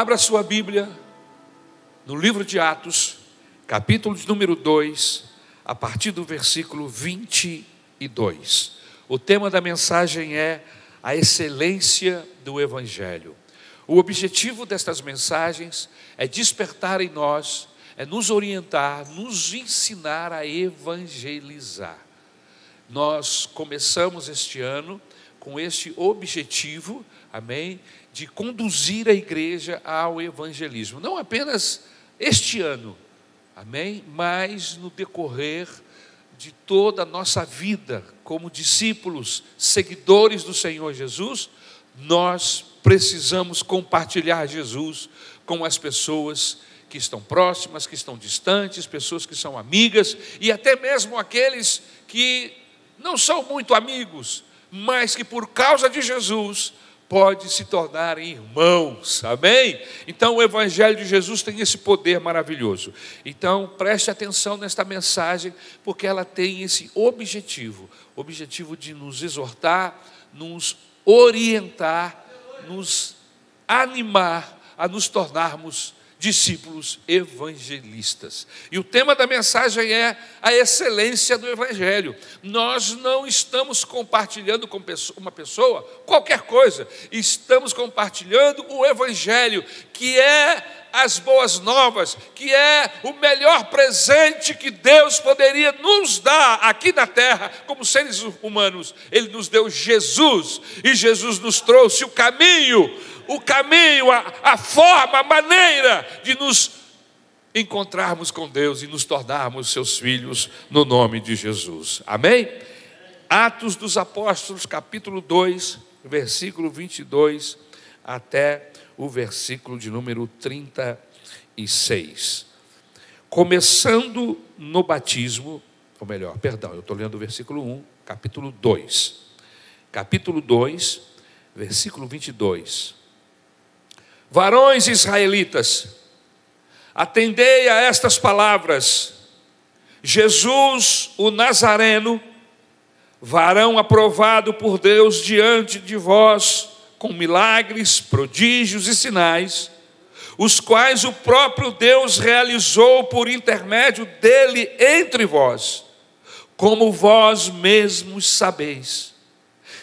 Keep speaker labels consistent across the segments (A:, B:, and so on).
A: Abra sua Bíblia no livro de Atos, capítulo de número 2, a partir do versículo 22. O tema da mensagem é a excelência do Evangelho. O objetivo destas mensagens é despertar em nós, é nos orientar, nos ensinar a evangelizar. Nós começamos este ano com este objetivo, amém, de conduzir a igreja ao evangelismo. Não apenas este ano, amém, mas no decorrer de toda a nossa vida como discípulos, seguidores do Senhor Jesus, nós precisamos compartilhar Jesus com as pessoas que estão próximas, que estão distantes, pessoas que são amigas e até mesmo aqueles que não são muito amigos, mas que por causa de Jesus pode se tornar irmãos, amém? Então o Evangelho de Jesus tem esse poder maravilhoso. Então preste atenção nesta mensagem, porque ela tem esse objetivo objetivo de nos exortar, nos orientar, nos animar a nos tornarmos discípulos evangelistas. E o tema da mensagem é a excelência do Evangelho. Nós não estamos compartilhando com uma pessoa qualquer coisa, estamos compartilhando o Evangelho, que é as boas novas, que é o melhor presente que Deus poderia nos dar aqui na terra, como seres humanos. Ele nos deu Jesus, e Jesus nos trouxe o caminho o caminho, a, a forma, a maneira de nos encontrarmos com Deus e nos tornarmos seus filhos no nome de Jesus. Amém? Atos dos Apóstolos, capítulo 2, versículo 22 até o versículo de número 36. Começando no batismo, ou melhor, perdão, eu estou lendo o versículo 1, capítulo 2. Capítulo 2, versículo 22. Varões israelitas, atendei a estas palavras. Jesus, o Nazareno, varão aprovado por Deus diante de vós, com milagres, prodígios e sinais, os quais o próprio Deus realizou por intermédio dele entre vós, como vós mesmos sabeis.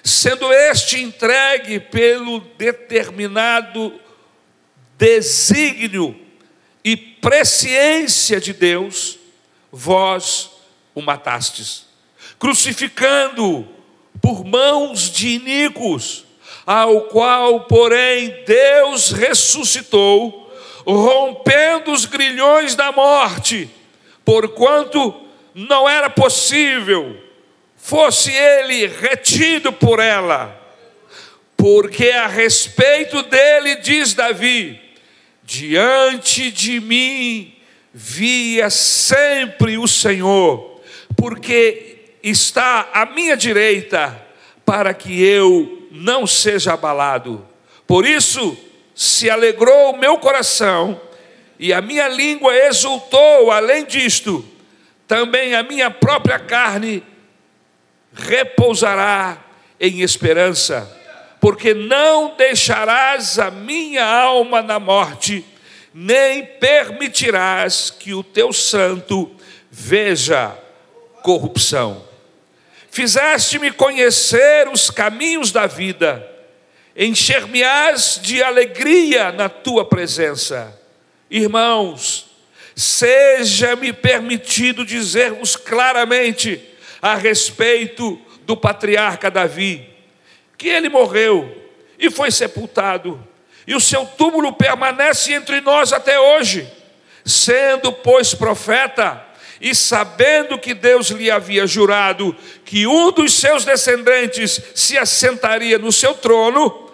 A: Sendo este entregue pelo determinado desígnio e presciência de Deus, vós o matastes, crucificando por mãos de iníquos, ao qual, porém, Deus ressuscitou, rompendo os grilhões da morte, porquanto não era possível fosse ele retido por ela, porque a respeito dele diz Davi: Diante de mim via sempre o Senhor, porque está à minha direita, para que eu não seja abalado. Por isso se alegrou o meu coração, e a minha língua exultou, além disto, também a minha própria carne repousará em esperança porque não deixarás a minha alma na morte, nem permitirás que o teu santo veja corrupção. Fizeste-me conhecer os caminhos da vida, encher-me-ás de alegria na tua presença. Irmãos, seja-me permitido dizer-vos claramente a respeito do patriarca Davi que ele morreu e foi sepultado, e o seu túmulo permanece entre nós até hoje. Sendo, pois, profeta, e sabendo que Deus lhe havia jurado que um dos seus descendentes se assentaria no seu trono,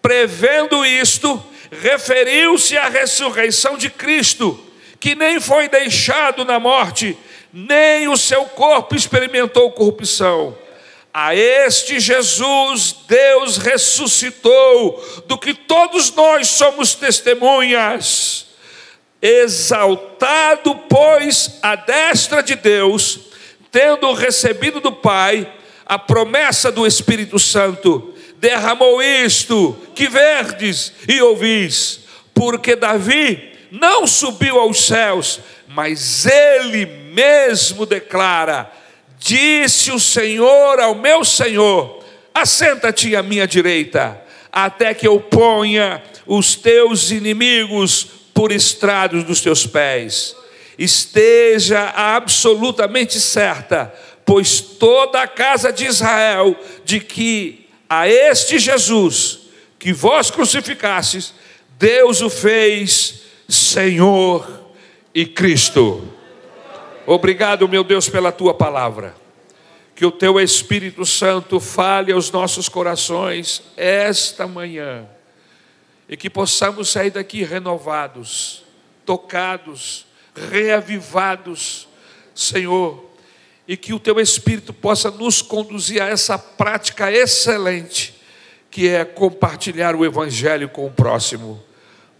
A: prevendo isto, referiu-se à ressurreição de Cristo, que nem foi deixado na morte, nem o seu corpo experimentou corrupção. A este Jesus Deus ressuscitou, do que todos nós somos testemunhas. Exaltado, pois, a destra de Deus, tendo recebido do Pai a promessa do Espírito Santo, derramou isto que verdes e ouvis, porque Davi não subiu aos céus, mas ele mesmo declara: Disse o Senhor ao meu Senhor: Assenta-te à minha direita, até que eu ponha os teus inimigos por estrados dos teus pés. Esteja absolutamente certa, pois toda a casa de Israel, de que a este Jesus, que vós crucificastes, Deus o fez Senhor e Cristo. Obrigado, meu Deus, pela tua palavra. Que o teu Espírito Santo fale aos nossos corações esta manhã e que possamos sair daqui renovados, tocados, reavivados, Senhor, e que o teu Espírito possa nos conduzir a essa prática excelente, que é compartilhar o Evangelho com o próximo.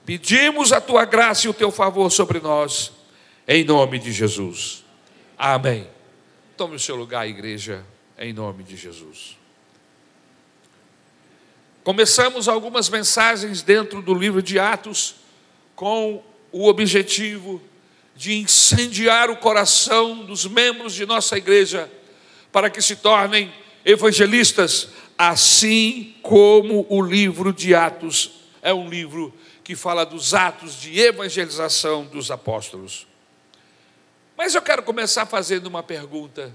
A: Pedimos a tua graça e o teu favor sobre nós, em nome de Jesus. Amém. Tome o seu lugar, igreja, em nome de Jesus. Começamos algumas mensagens dentro do livro de Atos com o objetivo de incendiar o coração dos membros de nossa igreja para que se tornem evangelistas, assim como o livro de Atos é um livro que fala dos atos de evangelização dos apóstolos. Mas eu quero começar fazendo uma pergunta.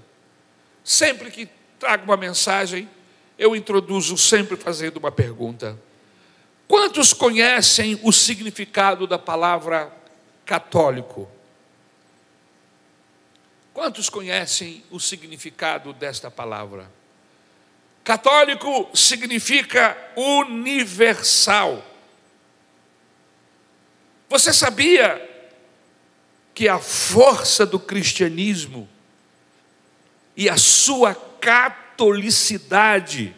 A: Sempre que trago uma mensagem, eu introduzo sempre fazendo uma pergunta. Quantos conhecem o significado da palavra católico? Quantos conhecem o significado desta palavra? Católico significa universal. Você sabia que a força do cristianismo e a sua catolicidade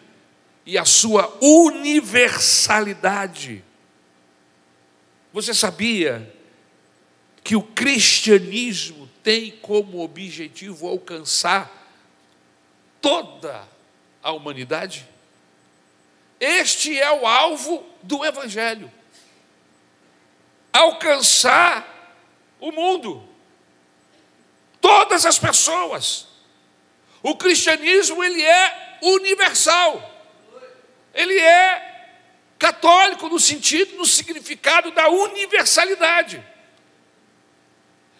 A: e a sua universalidade. Você sabia que o cristianismo tem como objetivo alcançar toda a humanidade? Este é o alvo do Evangelho alcançar o mundo, todas as pessoas. O cristianismo ele é universal. Ele é católico no sentido, no significado da universalidade.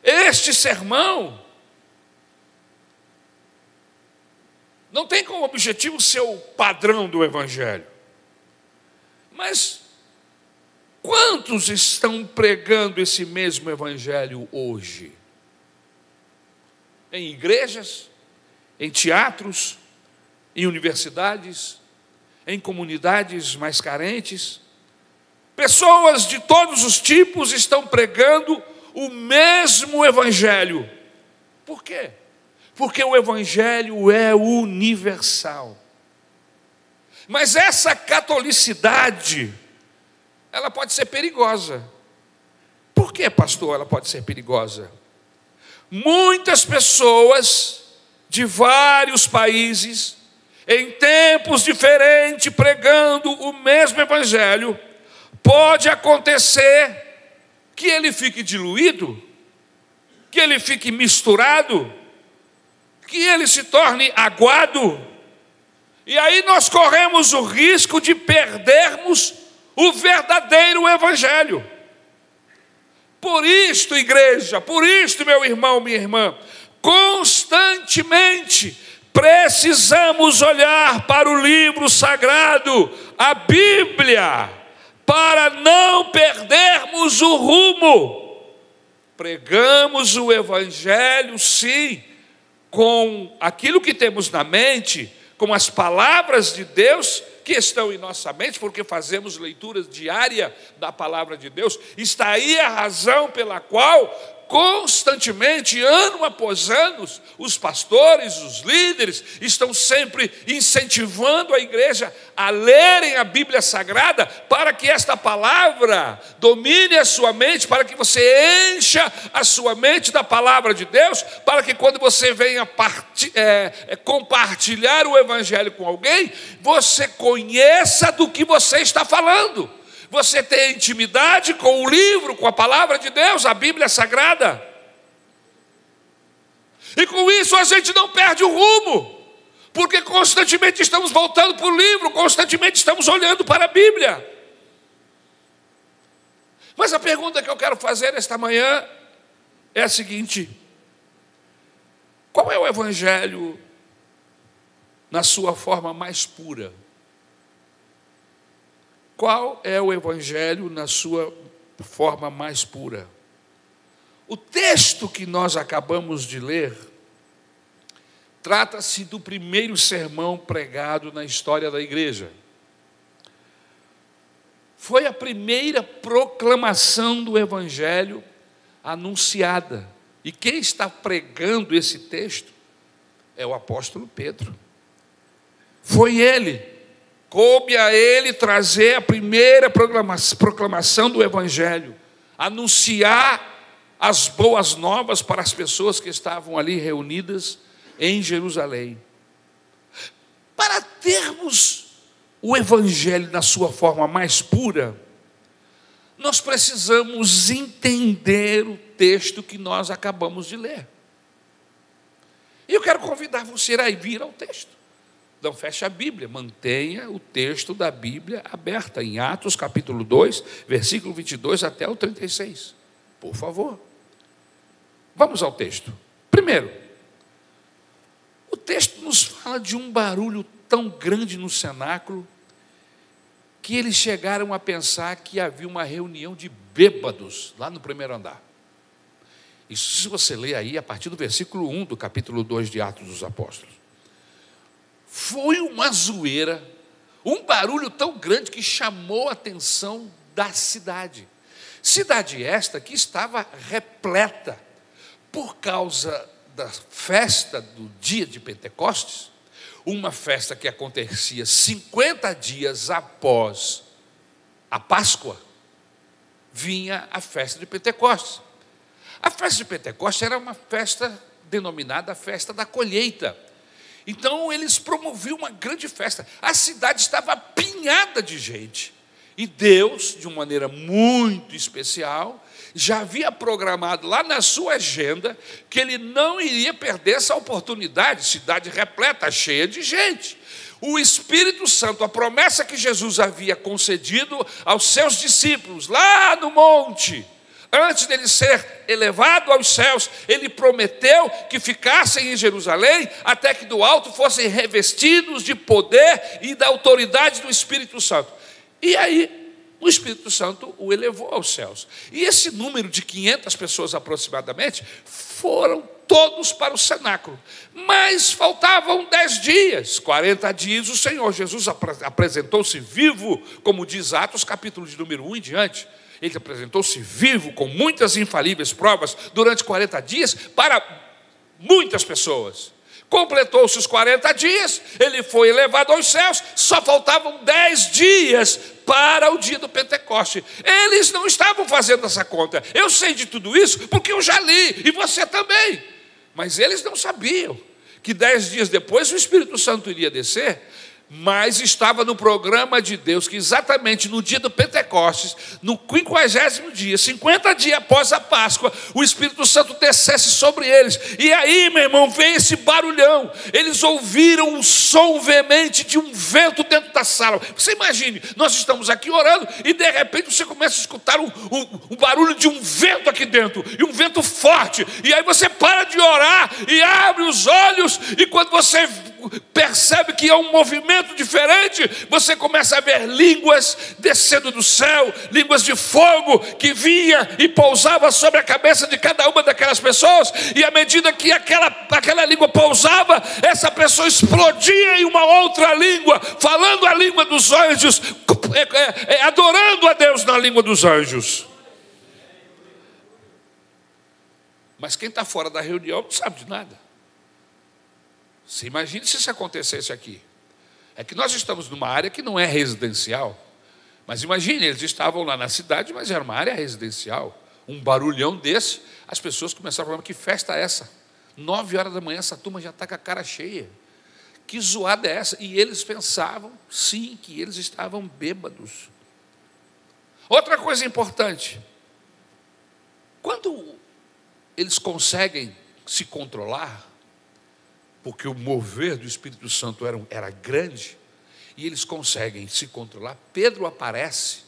A: Este sermão não tem como objetivo ser o padrão do evangelho. Mas Quantos estão pregando esse mesmo evangelho hoje? Em igrejas, em teatros, em universidades, em comunidades mais carentes. Pessoas de todos os tipos estão pregando o mesmo evangelho. Por quê? Porque o evangelho é universal. Mas essa catolicidade, ela pode ser perigosa. Por que, pastor, ela pode ser perigosa? Muitas pessoas de vários países, em tempos diferentes, pregando o mesmo evangelho, pode acontecer que ele fique diluído, que ele fique misturado, que ele se torne aguado, e aí nós corremos o risco de perdermos o verdadeiro Evangelho. Por isto, igreja, por isto, meu irmão, minha irmã, constantemente precisamos olhar para o livro sagrado, a Bíblia, para não perdermos o rumo. Pregamos o Evangelho, sim, com aquilo que temos na mente, com as palavras de Deus, que estão em nossa mente, porque fazemos leituras diária da palavra de Deus. Está aí a razão pela qual constantemente, ano após ano, os pastores, os líderes, estão sempre incentivando a igreja a lerem a Bíblia Sagrada para que esta palavra domine a sua mente, para que você encha a sua mente da palavra de Deus, para que quando você venha é, é, compartilhar o Evangelho com alguém, você conheça do que você está falando você ter intimidade com o livro, com a palavra de Deus, a Bíblia Sagrada. E com isso a gente não perde o rumo, porque constantemente estamos voltando para o livro, constantemente estamos olhando para a Bíblia. Mas a pergunta que eu quero fazer esta manhã é a seguinte: qual é o Evangelho na sua forma mais pura? Qual é o Evangelho na sua forma mais pura? O texto que nós acabamos de ler trata-se do primeiro sermão pregado na história da igreja. Foi a primeira proclamação do Evangelho anunciada. E quem está pregando esse texto é o apóstolo Pedro. Foi ele, coube a ele trazer a primeira proclamação do Evangelho, anunciar as boas novas para as pessoas que estavam ali reunidas em Jerusalém. Para termos o Evangelho na sua forma mais pura, nós precisamos entender o texto que nós acabamos de ler. E eu quero convidar você a vir ao texto. Não feche a Bíblia, mantenha o texto da Bíblia aberta em Atos capítulo 2, versículo 22 até o 36. Por favor. Vamos ao texto. Primeiro, o texto nos fala de um barulho tão grande no cenáculo que eles chegaram a pensar que havia uma reunião de bêbados lá no primeiro andar. Isso se você ler aí a partir do versículo 1 do capítulo 2 de Atos dos Apóstolos. Foi uma zoeira, um barulho tão grande que chamou a atenção da cidade. Cidade esta que estava repleta por causa da festa do dia de Pentecostes, uma festa que acontecia 50 dias após a Páscoa, vinha a festa de Pentecostes. A festa de Pentecostes era uma festa denominada festa da colheita. Então eles promoviam uma grande festa. A cidade estava apinhada de gente. E Deus, de uma maneira muito especial, já havia programado lá na sua agenda que ele não iria perder essa oportunidade, cidade repleta, cheia de gente. O Espírito Santo, a promessa que Jesus havia concedido aos seus discípulos lá no monte, antes dele ser elevado aos céus, ele prometeu que ficassem em Jerusalém até que do alto fossem revestidos de poder e da autoridade do Espírito Santo. E aí o Espírito Santo o elevou aos céus. E esse número de 500 pessoas aproximadamente foram todos para o cenáculo. Mas faltavam dez dias, 40 dias, o Senhor Jesus apresentou-se vivo, como diz Atos, capítulo de número 1 em diante. Ele apresentou-se vivo, com muitas infalíveis provas, durante 40 dias, para muitas pessoas. Completou-se os 40 dias, ele foi elevado aos céus, só faltavam 10 dias para o dia do Pentecoste. Eles não estavam fazendo essa conta. Eu sei de tudo isso porque eu já li, e você também. Mas eles não sabiam que dez dias depois o Espírito Santo iria descer mas estava no programa de Deus que exatamente no dia do Pentecostes, no quinquagésimo dia, 50 dias após a Páscoa, o Espírito Santo descesse sobre eles. E aí, meu irmão, vem esse barulhão. Eles ouviram o som veemente de um vento dentro da sala. Você imagine, nós estamos aqui orando e de repente você começa a escutar um, um, um barulho de um vento aqui dentro, e um vento forte. E aí você para de orar e abre os olhos, e quando você percebe que é um movimento diferente, você começa a ver línguas descendo do céu, línguas de fogo que vinha e pousava sobre a cabeça de cada uma daquelas pessoas, e à medida que aquela, aquela língua pousava, essa pessoa explodia em uma outra língua, falando a língua dos anjos, é, é, é, adorando a Deus na língua dos anjos. Mas quem está fora da reunião não sabe de nada. Você imagine se isso acontecesse aqui. É que nós estamos numa área que não é residencial. Mas imagine, eles estavam lá na cidade, mas era uma área residencial. Um barulhão desse, as pessoas começaram a falar: que festa é essa? Nove horas da manhã, essa turma já está com a cara cheia. Que zoada é essa? E eles pensavam, sim, que eles estavam bêbados. Outra coisa importante: quando eles conseguem se controlar, porque o mover do Espírito Santo era, era grande, e eles conseguem se controlar, Pedro aparece,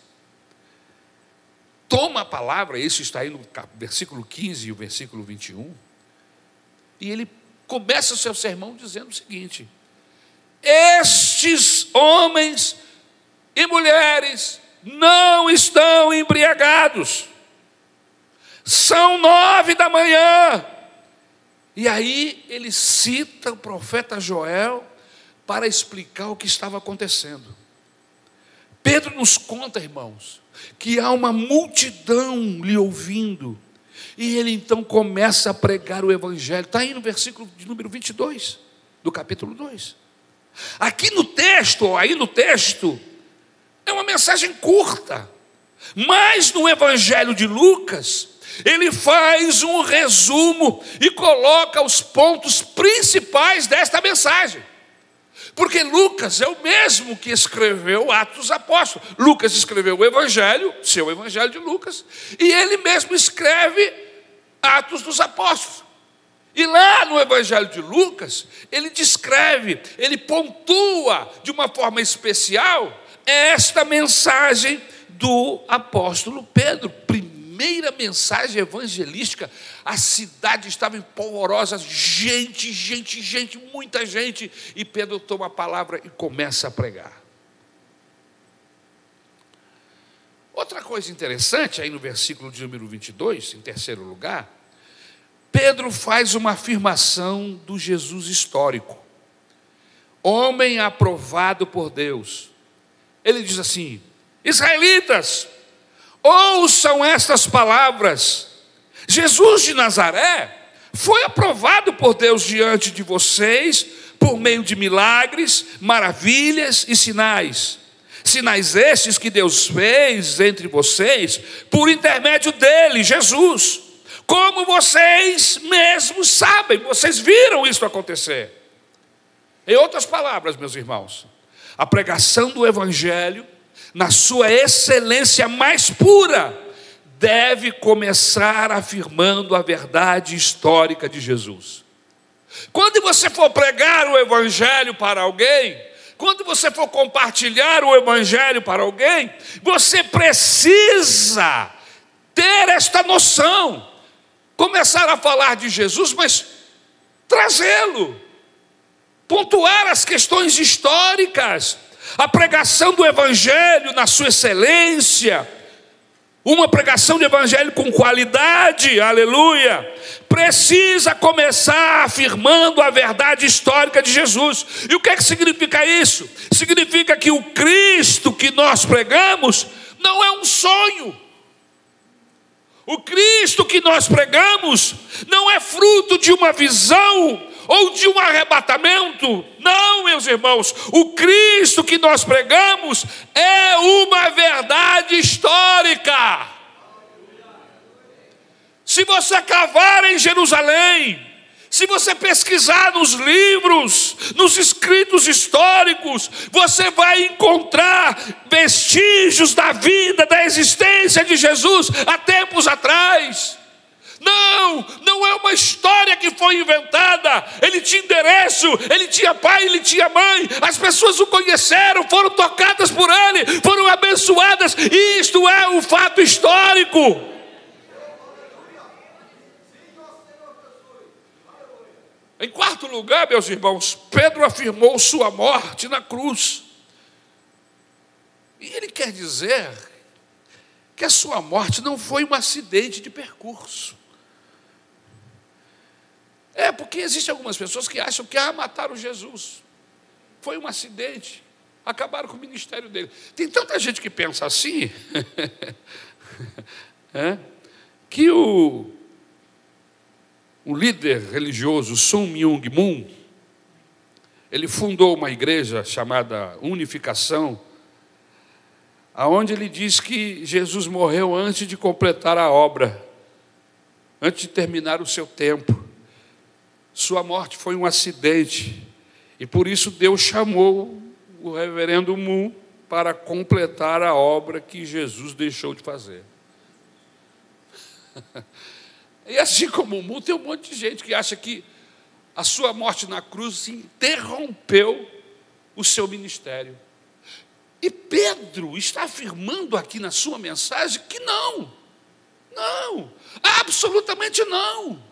A: toma a palavra, isso está aí no versículo 15 e o versículo 21, e ele começa o seu sermão dizendo o seguinte: Estes homens e mulheres não estão embriagados, são nove da manhã. E aí ele cita o profeta Joel para explicar o que estava acontecendo. Pedro nos conta, irmãos, que há uma multidão lhe ouvindo, e ele então começa a pregar o Evangelho. Está aí no versículo de número 22, do capítulo 2. Aqui no texto, aí no texto, é uma mensagem curta, mas no Evangelho de Lucas, ele faz um resumo e coloca os pontos principais desta mensagem. Porque Lucas é o mesmo que escreveu Atos dos Apóstolos. Lucas escreveu o Evangelho, seu Evangelho de Lucas, e ele mesmo escreve Atos dos Apóstolos. E lá no Evangelho de Lucas, ele descreve, ele pontua de uma forma especial esta mensagem do apóstolo Pedro, primeira mensagem evangelística, a cidade estava empolvorosa, gente, gente, gente, muita gente, e Pedro toma a palavra e começa a pregar. Outra coisa interessante, aí no versículo de número 22, em terceiro lugar, Pedro faz uma afirmação do Jesus histórico, homem aprovado por Deus. Ele diz assim: Israelitas, ouçam estas palavras. Jesus de Nazaré foi aprovado por Deus diante de vocês por meio de milagres, maravilhas e sinais. Sinais estes que Deus fez entre vocês por intermédio dele, Jesus. Como vocês mesmos sabem, vocês viram isso acontecer. Em outras palavras, meus irmãos, a pregação do Evangelho na sua excelência mais pura, deve começar afirmando a verdade histórica de Jesus. Quando você for pregar o Evangelho para alguém, quando você for compartilhar o Evangelho para alguém, você precisa ter esta noção, começar a falar de Jesus, mas trazê-lo, pontuar as questões históricas, a pregação do Evangelho na sua excelência, uma pregação de Evangelho com qualidade, aleluia, precisa começar afirmando a verdade histórica de Jesus. E o que é que significa isso? Significa que o Cristo que nós pregamos não é um sonho. O Cristo que nós pregamos não é fruto de uma visão ou de um arrebatamento. Não, meus irmãos, o Cristo que nós pregamos é uma verdade histórica. Se você cavar em Jerusalém, se você pesquisar nos livros, nos escritos históricos, você vai encontrar vestígios da vida, da existência de Jesus há tempos atrás. Não, não é uma história que foi inventada. Ele tinha endereço, ele tinha pai, ele tinha mãe. As pessoas o conheceram, foram tocadas por ele, foram abençoadas. Isto é um fato histórico. Em quarto lugar, meus irmãos, Pedro afirmou sua morte na cruz. E ele quer dizer que a sua morte não foi um acidente de percurso. É, porque existem algumas pessoas que acham que ah, mataram Jesus. Foi um acidente. Acabaram com o ministério dele. Tem tanta gente que pensa assim, é, que o, o líder religioso Sun Myung Moon, ele fundou uma igreja chamada Unificação, aonde ele diz que Jesus morreu antes de completar a obra, antes de terminar o seu tempo. Sua morte foi um acidente. E por isso Deus chamou o reverendo Mu para completar a obra que Jesus deixou de fazer. E assim como o mundo, tem um monte de gente que acha que a sua morte na cruz interrompeu o seu ministério. E Pedro está afirmando aqui na sua mensagem que não, não, absolutamente não.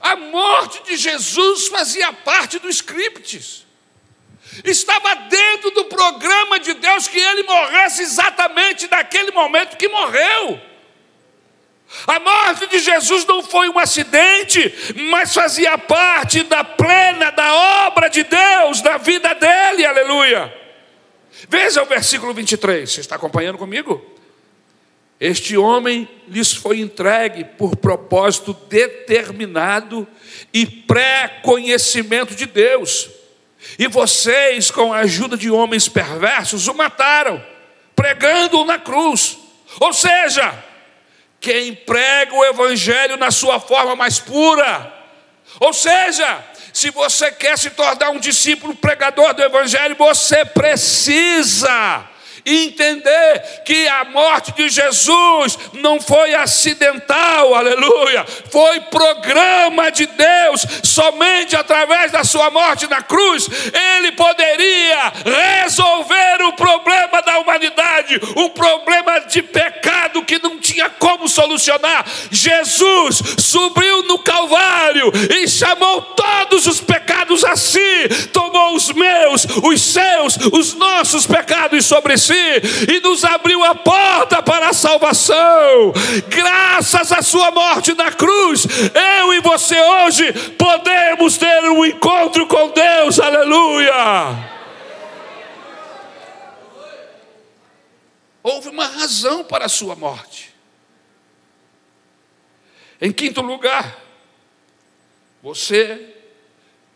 A: A morte de Jesus fazia parte do script. Estava dentro do programa de Deus que ele morresse exatamente naquele momento que morreu. A morte de Jesus não foi um acidente, mas fazia parte da plena da obra de Deus na vida dele, aleluia. Veja o versículo 23, você está acompanhando comigo? Este homem lhes foi entregue por propósito determinado e pré-conhecimento de Deus. E vocês, com a ajuda de homens perversos, o mataram, pregando-o na cruz. Ou seja, quem prega o Evangelho na sua forma mais pura. Ou seja, se você quer se tornar um discípulo pregador do Evangelho, você precisa entender que a morte de Jesus não foi acidental, aleluia, foi programa de Deus, somente através da sua morte na cruz, ele poderia resolver o problema da humanidade, um problema de pecado que não tinha como solucionar. Jesus subiu no Calvário e chamou todos os pecados a si, tomou os meus, os seus, os nossos pecados sobre si e nos abriu a porta para a salvação. Graças à sua morte na cruz, eu e você hoje podemos ter um encontro com Deus. Aleluia! Houve uma razão para a sua morte. Em quinto lugar, você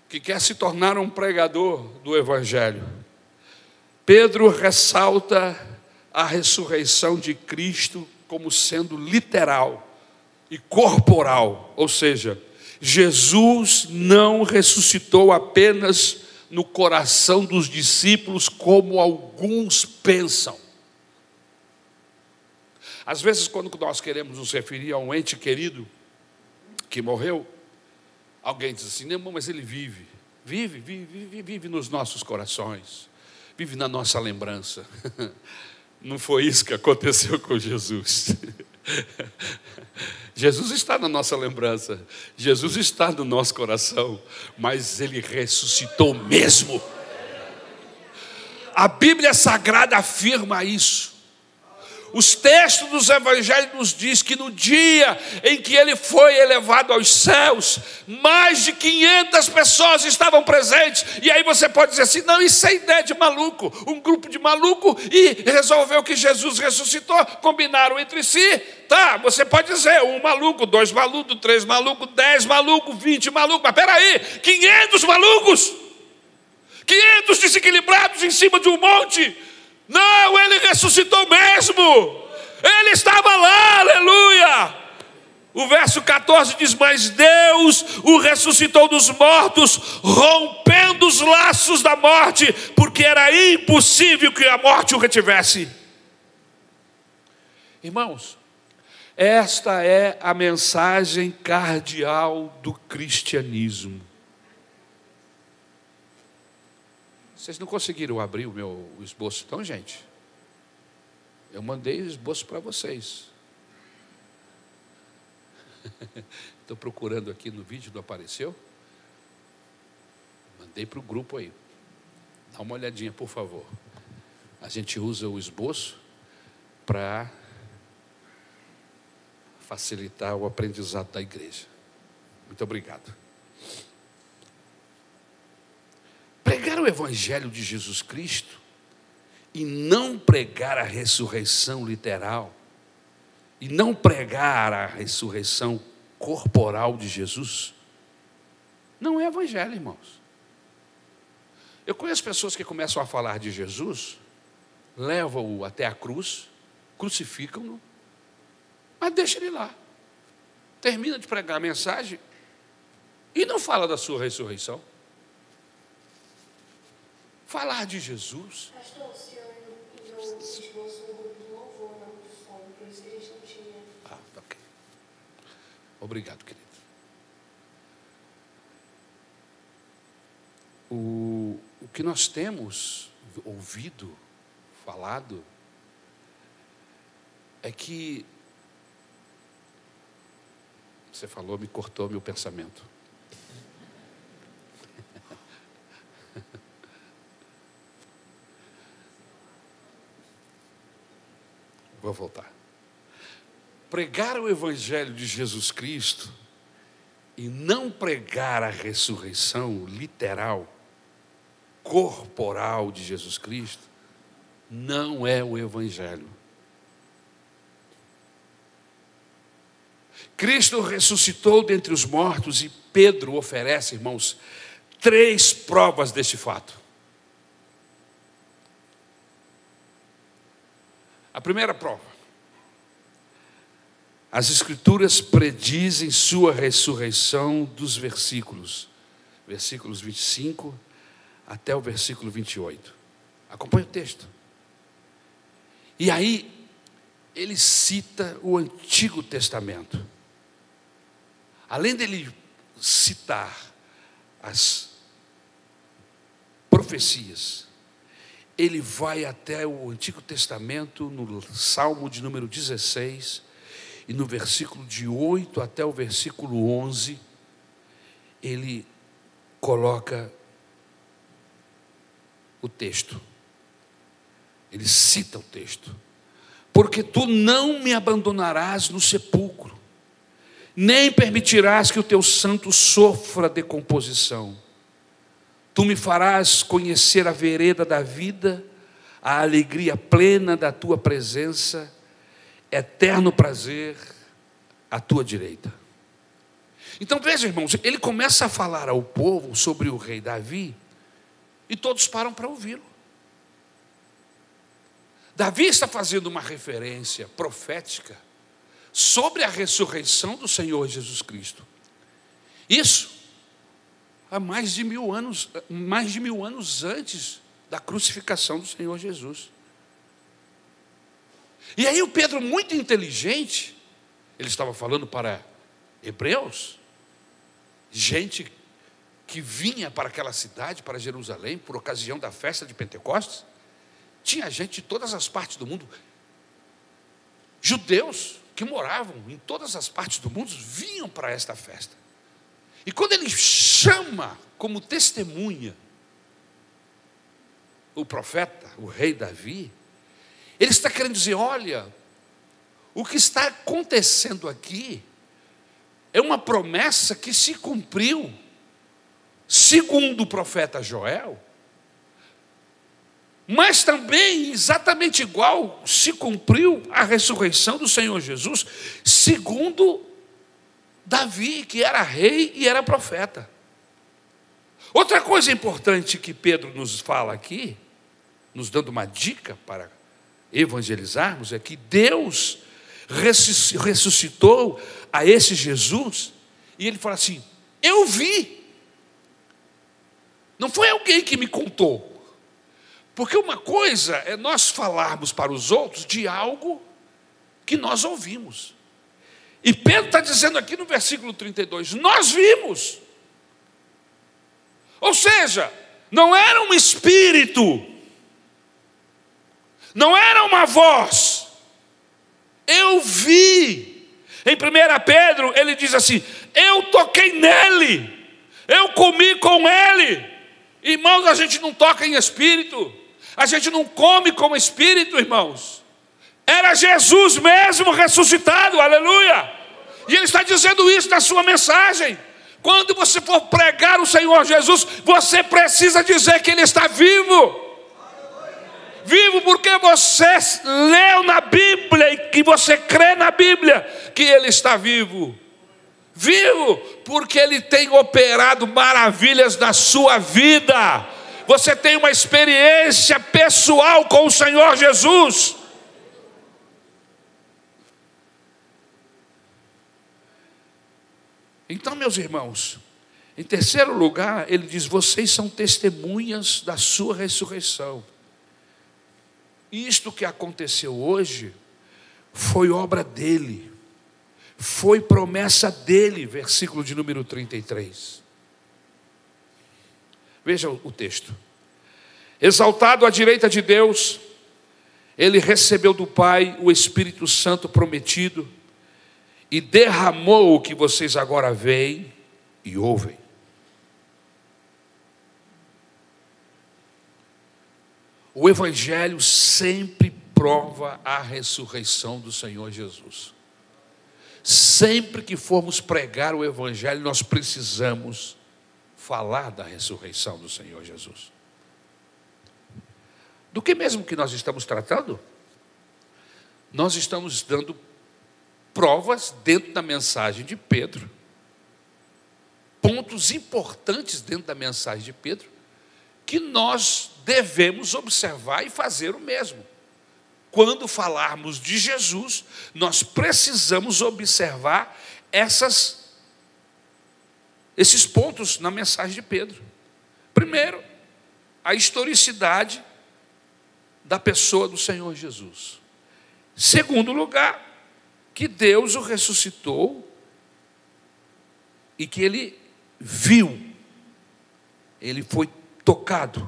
A: que quer se tornar um pregador do Evangelho, Pedro ressalta a ressurreição de Cristo como sendo literal e corporal, ou seja, Jesus não ressuscitou apenas no coração dos discípulos, como alguns pensam. Às vezes, quando nós queremos nos referir a um ente querido que morreu, alguém diz assim: não, mas ele vive, vive, vive, vive, vive nos nossos corações vive na nossa lembrança. Não foi isso que aconteceu com Jesus. Jesus está na nossa lembrança, Jesus está no nosso coração, mas ele ressuscitou mesmo. A Bíblia Sagrada afirma isso. Os textos dos evangelhos nos diz que no dia em que ele foi elevado aos céus, mais de 500 pessoas estavam presentes. E aí você pode dizer assim: não, isso é ideia de maluco. Um grupo de maluco e resolveu que Jesus ressuscitou, combinaram entre si. Tá, você pode dizer um maluco, dois malucos, três malucos, dez malucos, vinte malucos. Mas peraí, 500 malucos, 500 desequilibrados em cima de um monte não, ele ressuscitou mesmo. Ele estava lá, aleluia. O verso 14 diz: Mas Deus o ressuscitou dos mortos, rompendo os laços da morte, porque era impossível que a morte o retivesse. Irmãos, esta é a mensagem cardial do cristianismo. Vocês não conseguiram abrir o meu esboço, então, gente? Eu mandei o esboço para vocês. Estou procurando aqui no vídeo, não apareceu? Mandei para o grupo aí. Dá uma olhadinha, por favor. A gente usa o esboço para facilitar o aprendizado da igreja. Muito obrigado. Pregar o Evangelho de Jesus Cristo e não pregar a ressurreição literal, e não pregar a ressurreição corporal de Jesus, não é Evangelho, irmãos. Eu conheço pessoas que começam a falar de Jesus, levam-o até a cruz, crucificam-no, mas deixa ele lá. Termina de pregar a mensagem e não fala da sua ressurreição. Falar de Jesus. Ah, ok. Obrigado, querido. O, o que nós temos ouvido, falado, é que. Você falou, me cortou meu pensamento. Vou voltar. Pregar o Evangelho de Jesus Cristo e não pregar a ressurreição literal, corporal de Jesus Cristo, não é o Evangelho. Cristo ressuscitou dentre os mortos e Pedro oferece, irmãos, três provas deste fato. A primeira prova. As Escrituras predizem sua ressurreição dos versículos, versículos 25 até o versículo 28. Acompanhe o texto. E aí, ele cita o Antigo Testamento. Além dele citar as profecias, ele vai até o Antigo Testamento, no Salmo de número 16, e no versículo de 8 até o versículo 11, ele coloca o texto. Ele cita o texto. Porque tu não me abandonarás no sepulcro, nem permitirás que o teu santo sofra decomposição. Tu me farás conhecer a vereda da vida, a alegria plena da tua presença, eterno prazer à tua direita. Então veja, irmãos, ele começa a falar ao povo sobre o rei Davi e todos param para ouvi-lo. Davi está fazendo uma referência profética sobre a ressurreição do Senhor Jesus Cristo. Isso há mais de mil anos, mais de mil anos antes da crucificação do Senhor Jesus. E aí o Pedro, muito inteligente, ele estava falando para hebreus, gente que vinha para aquela cidade, para Jerusalém, por ocasião da festa de Pentecostes, tinha gente de todas as partes do mundo, judeus que moravam em todas as partes do mundo, vinham para esta festa. E quando ele chama como testemunha o profeta, o rei Davi, ele está querendo dizer: olha, o que está acontecendo aqui é uma promessa que se cumpriu, segundo o profeta Joel, mas também, exatamente igual, se cumpriu a ressurreição do Senhor Jesus, segundo Davi, que era rei e era profeta. Outra coisa importante que Pedro nos fala aqui, nos dando uma dica para evangelizarmos, é que Deus ressuscitou a esse Jesus, e ele fala assim: Eu vi. Não foi alguém que me contou. Porque uma coisa é nós falarmos para os outros de algo que nós ouvimos. E Pedro está dizendo aqui no versículo 32: Nós vimos. Ou seja, não era um espírito, não era uma voz, eu vi. Em 1 Pedro, ele diz assim: Eu toquei nele, eu comi com ele. Irmãos, a gente não toca em espírito, a gente não come como espírito, irmãos. Era Jesus mesmo ressuscitado, aleluia. E ele está dizendo isso na sua mensagem. Quando você for pregar o Senhor Jesus, você precisa dizer que Ele está vivo. Vivo porque você leu na Bíblia e que você crê na Bíblia que Ele está vivo. Vivo porque Ele tem operado maravilhas na sua vida. Você tem uma experiência pessoal com o Senhor Jesus. Então, meus irmãos, em terceiro lugar, ele diz: vocês são testemunhas da sua ressurreição. isto que aconteceu hoje foi obra dele, foi promessa dele, versículo de número 33. Veja o texto. Exaltado à direita de Deus, ele recebeu do Pai o Espírito Santo prometido e derramou o que vocês agora veem e ouvem. O Evangelho sempre prova a ressurreição do Senhor Jesus. Sempre que formos pregar o Evangelho, nós precisamos falar da ressurreição do Senhor Jesus. Do que mesmo que nós estamos tratando? Nós estamos dando provas dentro da mensagem de Pedro, pontos importantes dentro da mensagem de Pedro, que nós devemos observar e fazer o mesmo. Quando falarmos de Jesus, nós precisamos observar essas, esses pontos na mensagem de Pedro. Primeiro, a historicidade da pessoa do Senhor Jesus. Segundo lugar, que Deus o ressuscitou e que ele viu, ele foi tocado.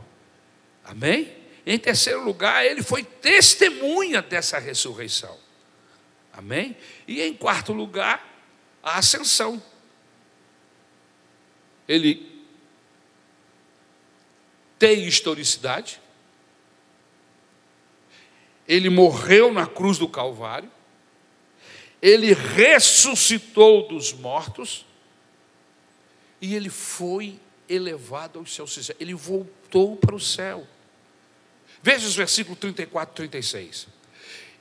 A: Amém? Em terceiro lugar, ele foi testemunha dessa ressurreição. Amém? E em quarto lugar, a ascensão. Ele tem historicidade. Ele morreu na cruz do Calvário. Ele ressuscitou dos mortos. E ele foi elevado aos céus. Ele voltou para o céu. Veja os versículos 34 e 36.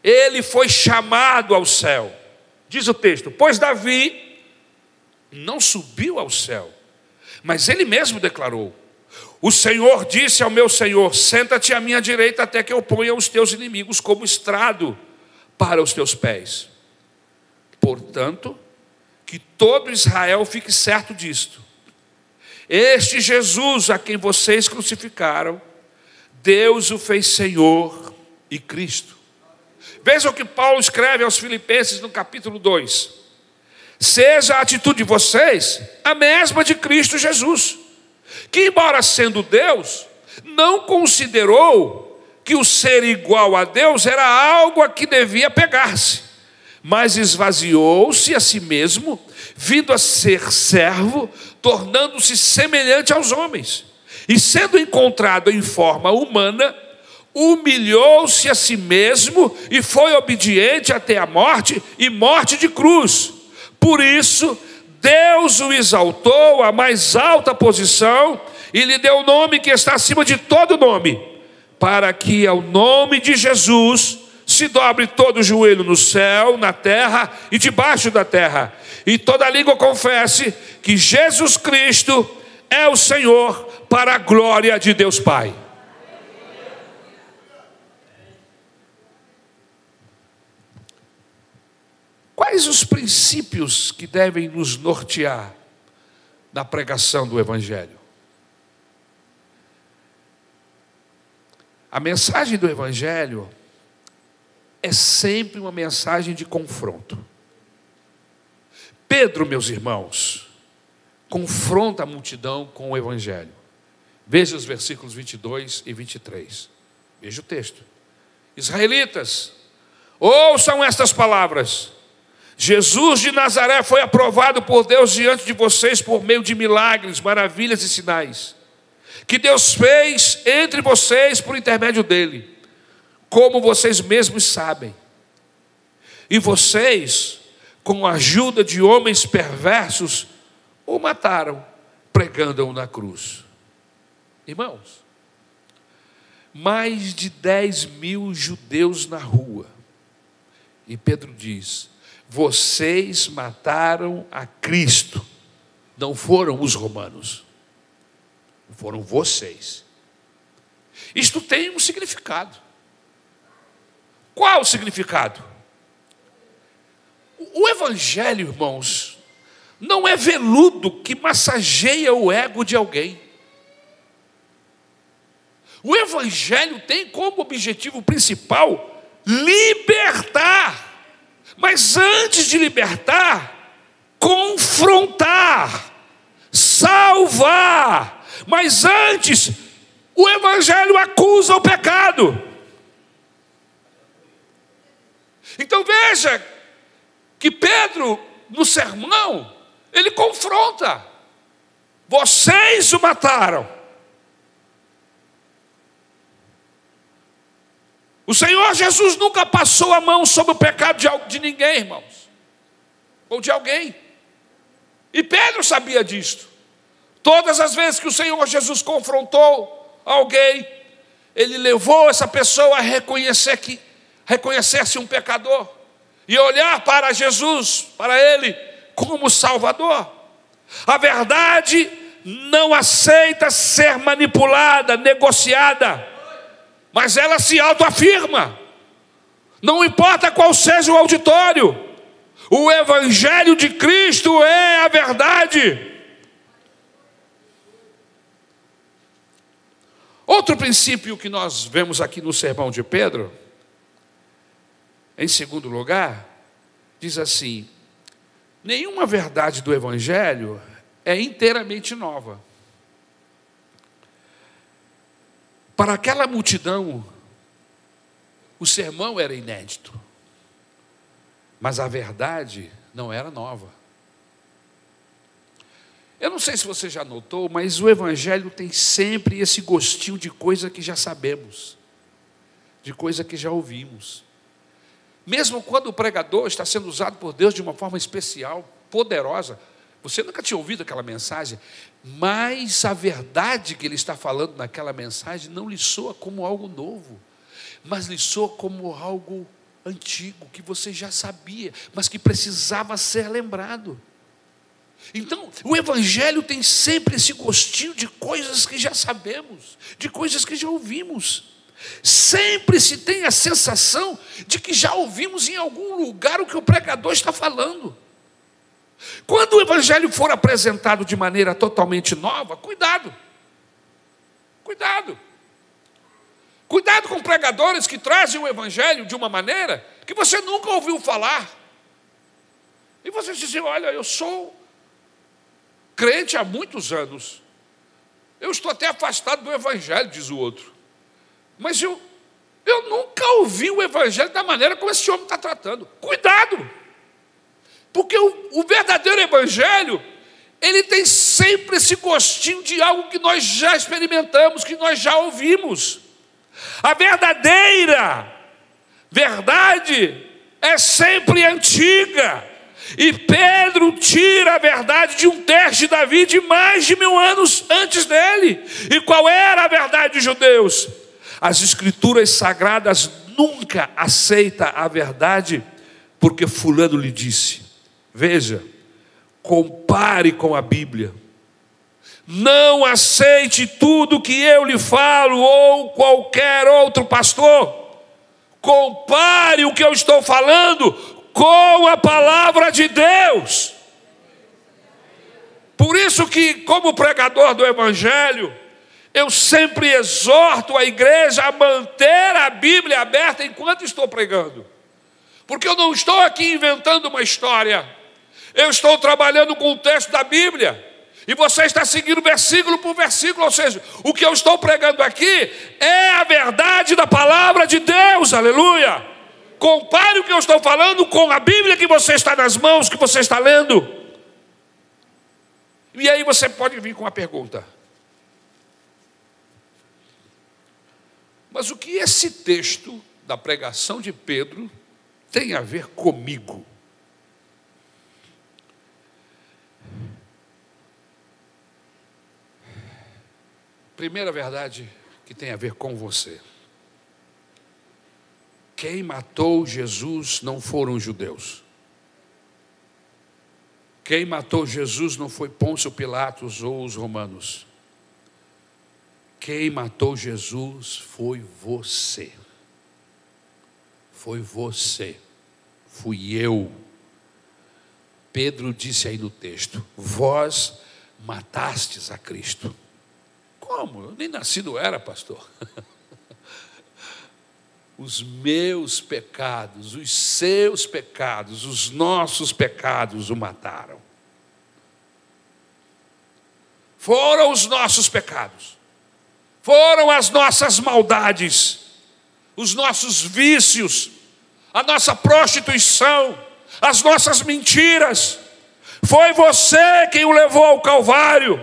A: Ele foi chamado ao céu. Diz o texto: Pois Davi não subiu ao céu, mas ele mesmo declarou: O Senhor disse ao meu Senhor: Senta-te à minha direita até que eu ponha os teus inimigos como estrado para os teus pés. Portanto, que todo Israel fique certo disto. Este Jesus a quem vocês crucificaram, Deus o fez Senhor e Cristo. Veja o que Paulo escreve aos Filipenses no capítulo 2. Seja a atitude de vocês a mesma de Cristo Jesus, que, embora sendo Deus, não considerou que o ser igual a Deus era algo a que devia pegar-se, mas esvaziou-se a si mesmo, vindo a ser servo, tornando-se semelhante aos homens e sendo encontrado em forma humana, humilhou-se a si mesmo e foi obediente até a morte e morte de cruz. Por isso, Deus o exaltou à mais alta posição e lhe deu o nome que está acima de todo nome, para que ao nome de Jesus se dobre todo o joelho no céu, na terra e debaixo da terra, e toda língua confesse que Jesus Cristo é o Senhor para a glória de Deus Pai. Quais os princípios que devem nos nortear na pregação do Evangelho? A mensagem do Evangelho é sempre uma mensagem de confronto. Pedro, meus irmãos, confronta a multidão com o Evangelho. Veja os versículos 22 e 23. Veja o texto. Israelitas, ouçam estas palavras. Jesus de Nazaré foi aprovado por Deus diante de vocês por meio de milagres, maravilhas e sinais, que Deus fez entre vocês por intermédio dele, como vocês mesmos sabem. E vocês, com a ajuda de homens perversos, o mataram, pregando-o na cruz. Irmãos, mais de 10 mil judeus na rua. E Pedro diz: Vocês mataram a Cristo, não foram os romanos, foram vocês. Isto tem um significado. Qual o significado? O Evangelho, irmãos, não é veludo que massageia o ego de alguém. O Evangelho tem como objetivo principal libertar. Mas antes de libertar, confrontar, salvar. Mas antes, o Evangelho acusa o pecado. Então veja que Pedro, no sermão, ele confronta: vocês o mataram. O Senhor Jesus nunca passou a mão sobre o pecado de, de ninguém, irmãos, ou de alguém. E Pedro sabia disto. Todas as vezes que o Senhor Jesus confrontou alguém, ele levou essa pessoa a reconhecer que reconhecer-se um pecador e olhar para Jesus, para ele como Salvador. A verdade não aceita ser manipulada, negociada mas ela se autoafirma. Não importa qual seja o auditório, o Evangelho de Cristo é a verdade. Outro princípio que nós vemos aqui no sermão de Pedro, em segundo lugar, diz assim: nenhuma verdade do Evangelho é inteiramente nova. Para aquela multidão, o sermão era inédito, mas a verdade não era nova. Eu não sei se você já notou, mas o Evangelho tem sempre esse gostinho de coisa que já sabemos, de coisa que já ouvimos. Mesmo quando o pregador está sendo usado por Deus de uma forma especial, poderosa, você nunca tinha ouvido aquela mensagem, mas a verdade que ele está falando naquela mensagem não lhe soa como algo novo, mas lhe soa como algo antigo, que você já sabia, mas que precisava ser lembrado. Então, o Evangelho tem sempre esse gostinho de coisas que já sabemos, de coisas que já ouvimos. Sempre se tem a sensação de que já ouvimos em algum lugar o que o pregador está falando. Quando o evangelho for apresentado de maneira totalmente nova, cuidado. Cuidado. Cuidado com pregadores que trazem o evangelho de uma maneira que você nunca ouviu falar. E você diz assim: olha, eu sou crente há muitos anos. Eu estou até afastado do evangelho, diz o outro. Mas eu, eu nunca ouvi o evangelho da maneira como esse homem está tratando. Cuidado! Porque o, o verdadeiro evangelho, ele tem sempre esse gostinho de algo que nós já experimentamos, que nós já ouvimos. A verdadeira verdade é sempre antiga. E Pedro tira a verdade de um teste de Davi de mais de mil anos antes dele. E qual era a verdade dos judeus? As escrituras sagradas nunca aceita a verdade porque fulano lhe disse. Veja, compare com a Bíblia. Não aceite tudo que eu lhe falo ou qualquer outro pastor. Compare o que eu estou falando com a palavra de Deus. Por isso que, como pregador do Evangelho, eu sempre exorto a igreja a manter a Bíblia aberta enquanto estou pregando. Porque eu não estou aqui inventando uma história. Eu estou trabalhando com o texto da Bíblia. E você está seguindo versículo por versículo, ou seja, o que eu estou pregando aqui é a verdade da palavra de Deus, aleluia. Compare o que eu estou falando com a Bíblia que você está nas mãos, que você está lendo. E aí você pode vir com uma pergunta. Mas o que esse texto da pregação de Pedro tem a ver comigo? Primeira verdade que tem a ver com você. Quem matou Jesus não foram os judeus. Quem matou Jesus não foi Pôncio Pilatos ou os romanos. Quem matou Jesus foi você. Foi você. Fui eu. Pedro disse aí no texto: Vós matastes a Cristo. Como? Eu nem nascido era, pastor. Os meus pecados, os seus pecados, os nossos pecados o mataram. Foram os nossos pecados, foram as nossas maldades, os nossos vícios, a nossa prostituição, as nossas mentiras. Foi você quem o levou ao Calvário.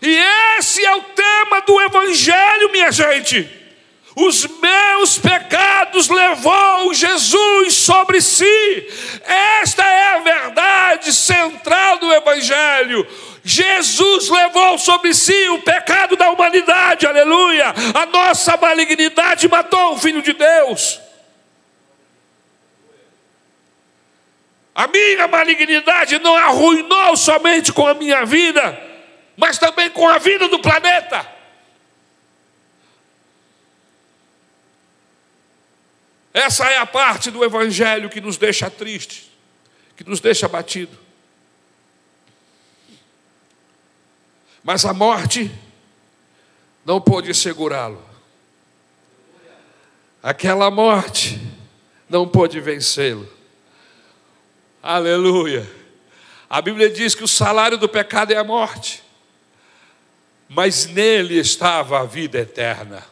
A: E esse é o tema do Evangelho, minha gente. Os meus pecados levou Jesus sobre si. Esta é a verdade central do Evangelho. Jesus levou sobre si o pecado da humanidade, aleluia. A nossa malignidade matou o Filho de Deus. A minha malignidade não arruinou somente com a minha vida, mas também com a vida do planeta. Essa é a parte do Evangelho que nos deixa tristes, que nos deixa abatido. Mas a morte não pôde segurá-lo. Aquela morte não pôde vencê-lo. Aleluia. A Bíblia diz que o salário do pecado é a morte, mas nele estava a vida eterna.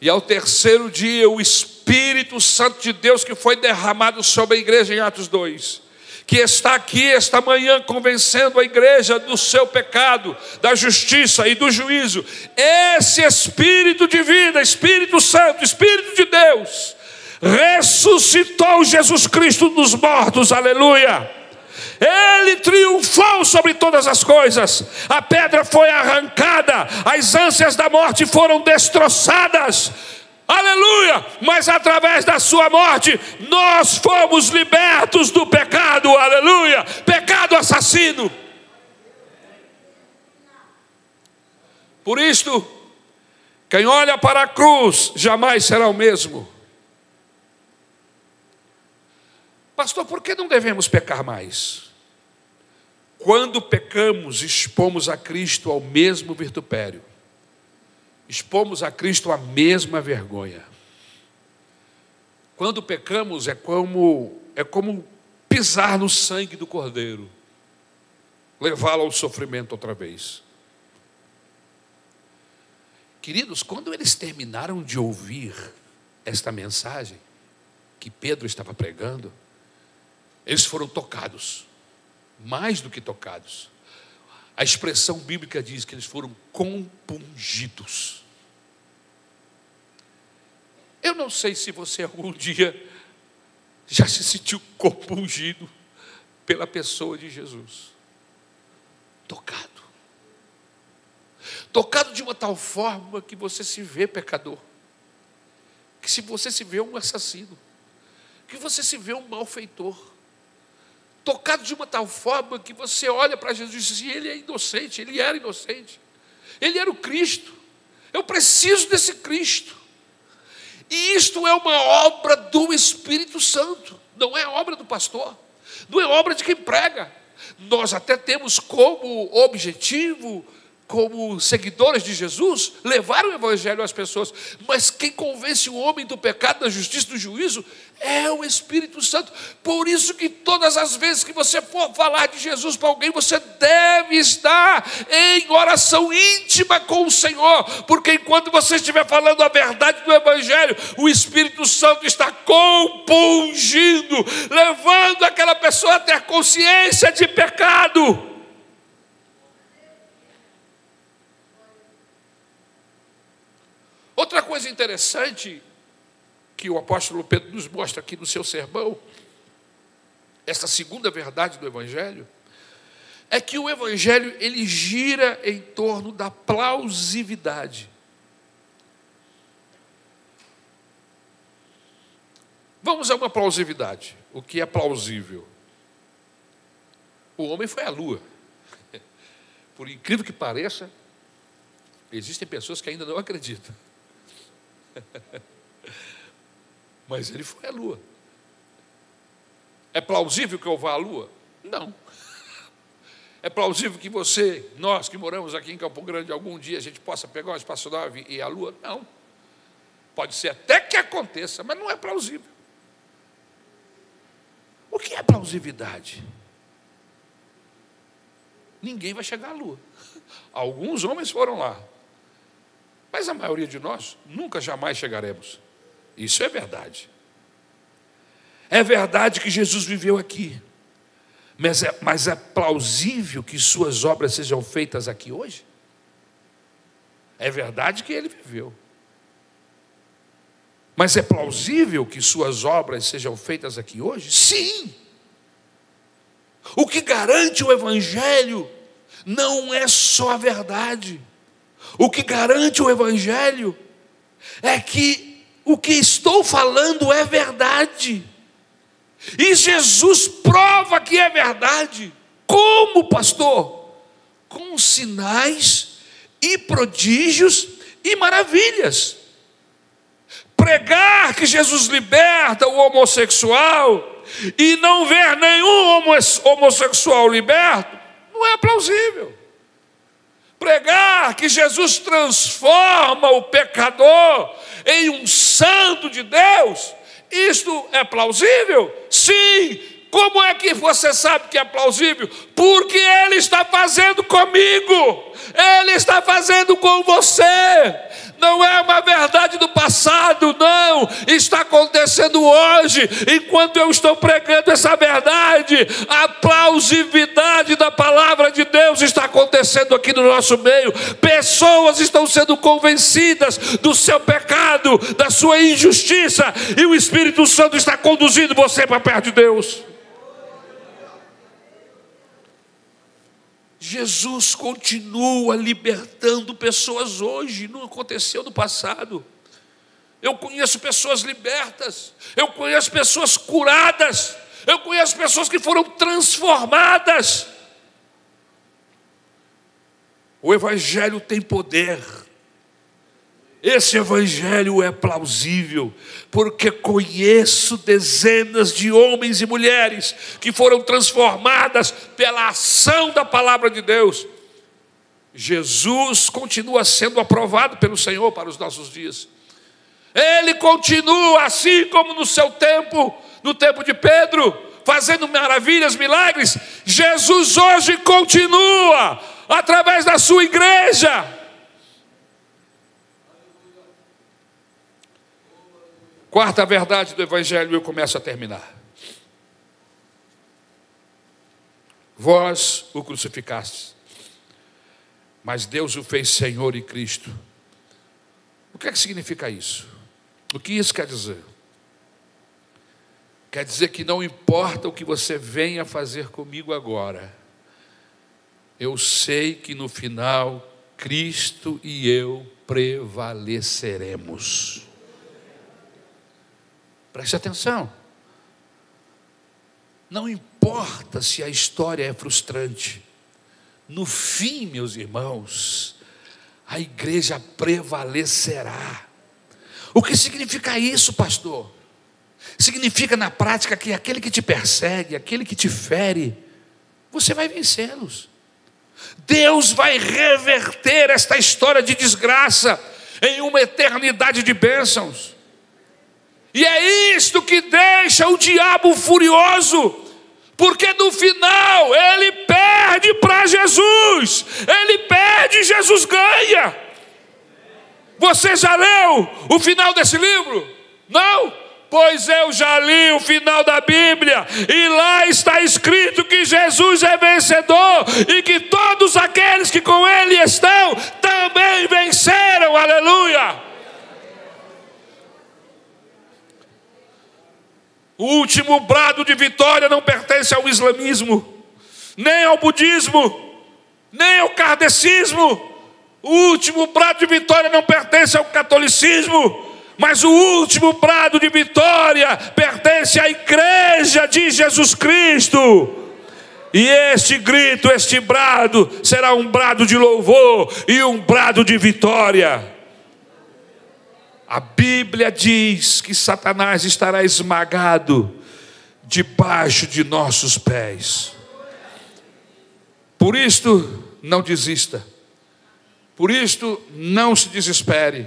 A: E ao terceiro dia, o Espírito Santo de Deus que foi derramado sobre a igreja em Atos 2, que está aqui esta manhã convencendo a igreja do seu pecado, da justiça e do juízo. Esse Espírito de vida, Espírito Santo, Espírito de Deus, ressuscitou Jesus Cristo dos mortos, aleluia. Ele triunfou sobre todas as coisas, a pedra foi arrancada, as ânsias da morte foram destroçadas, aleluia, mas através da sua morte, nós fomos libertos do pecado, aleluia, pecado assassino. Por isto, quem olha para a cruz jamais será o mesmo. Pastor, por que não devemos pecar mais? Quando pecamos, expomos a Cristo ao mesmo vitupério, expomos a Cristo à mesma vergonha. Quando pecamos, é como, é como pisar no sangue do Cordeiro, levá-lo ao sofrimento outra vez. Queridos, quando eles terminaram de ouvir esta mensagem que Pedro estava pregando, eles foram tocados, mais do que tocados. A expressão bíblica diz que eles foram compungidos. Eu não sei se você algum dia já se sentiu compungido pela pessoa de Jesus. Tocado. Tocado de uma tal forma que você se vê pecador. Que se você se vê um assassino. Que você se vê um malfeitor tocado de uma tal forma que você olha para Jesus e diz: ele é inocente, ele era inocente, ele era o Cristo, eu preciso desse Cristo. E isto é uma obra do Espírito Santo, não é obra do pastor, não é obra de quem prega. Nós até temos como objetivo como seguidores de Jesus, levar o Evangelho às pessoas, mas quem convence o homem do pecado, da justiça, do juízo, é o Espírito Santo. Por isso que todas as vezes que você for falar de Jesus para alguém, você deve estar em oração íntima com o Senhor, porque enquanto você estiver falando a verdade do Evangelho, o Espírito Santo está compungindo, levando aquela pessoa a ter consciência de pecado. Outra coisa interessante que o apóstolo Pedro nos mostra aqui no seu sermão, essa segunda verdade do evangelho, é que o evangelho ele gira em torno da plausividade. Vamos a uma plausividade. O que é plausível? O homem foi à lua. Por incrível que pareça, existem pessoas que ainda não acreditam. Mas ele foi à lua. É plausível que eu vá à lua? Não. É plausível que você, nós que moramos aqui em Campo Grande, algum dia a gente possa pegar uma espaçonave e ir à Lua? Não. Pode ser até que aconteça, mas não é plausível. O que é plausibilidade? Ninguém vai chegar à Lua. Alguns homens foram lá, mas a maioria de nós nunca jamais chegaremos. Isso é verdade. É verdade que Jesus viveu aqui. Mas é, mas é plausível que suas obras sejam feitas aqui hoje? É verdade que ele viveu. Mas é plausível que suas obras sejam feitas aqui hoje? Sim. O que garante o Evangelho não é só a verdade. O que garante o Evangelho é que o que estou falando é verdade. E Jesus prova que é verdade. Como, pastor? Com sinais e prodígios e maravilhas. Pregar que Jesus liberta o homossexual e não ver nenhum homossexual liberto não é plausível. Pregar que Jesus transforma o pecador em um santo de Deus isto é plausível? Sim. Como é que você sabe que é plausível? Porque Ele está fazendo comigo, Ele está fazendo com você. Não é uma verdade do passado, não. Está acontecendo hoje, enquanto eu estou pregando essa verdade. A plausibilidade da palavra de Deus está acontecendo aqui no nosso meio. Pessoas estão sendo convencidas do seu pecado, da sua injustiça, e o Espírito Santo está conduzindo você para perto de Deus. Jesus continua libertando pessoas hoje, não aconteceu no passado. Eu conheço pessoas libertas, eu conheço pessoas curadas, eu conheço pessoas que foram transformadas. O Evangelho tem poder. Esse evangelho é plausível, porque conheço dezenas de homens e mulheres que foram transformadas pela ação da palavra de Deus. Jesus continua sendo aprovado pelo Senhor para os nossos dias. Ele continua assim como no seu tempo, no tempo de Pedro, fazendo maravilhas, milagres. Jesus hoje continua através da sua igreja Quarta verdade do Evangelho, eu começo a terminar. Vós o crucificastes, mas Deus o fez Senhor e Cristo. O que é que significa isso? O que isso quer dizer? Quer dizer que não importa o que você venha fazer comigo agora, eu sei que no final Cristo e eu prevaleceremos. Preste atenção. Não importa se a história é frustrante, no fim, meus irmãos, a igreja prevalecerá. O que significa isso, pastor? Significa na prática que aquele que te persegue, aquele que te fere, você vai vencê-los. Deus vai reverter esta história de desgraça em uma eternidade de bênçãos. E é isto que deixa o diabo furioso, porque no final ele perde para Jesus, ele perde e Jesus ganha. Você já leu o final desse livro? Não? Pois eu já li o final da Bíblia, e lá está escrito que Jesus é vencedor e que todos aqueles que com Ele estão também venceram, aleluia. O último brado de vitória não pertence ao islamismo, nem ao budismo, nem ao kardecismo. O último brado de vitória não pertence ao catolicismo, mas o último brado de vitória pertence à igreja de Jesus Cristo. E este grito, este brado, será um brado de louvor e um brado de vitória. A Bíblia diz que Satanás estará esmagado debaixo de nossos pés. Por isto, não desista. Por isto, não se desespere.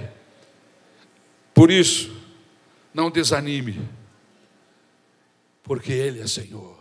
A: Por isso, não desanime. Porque Ele é Senhor.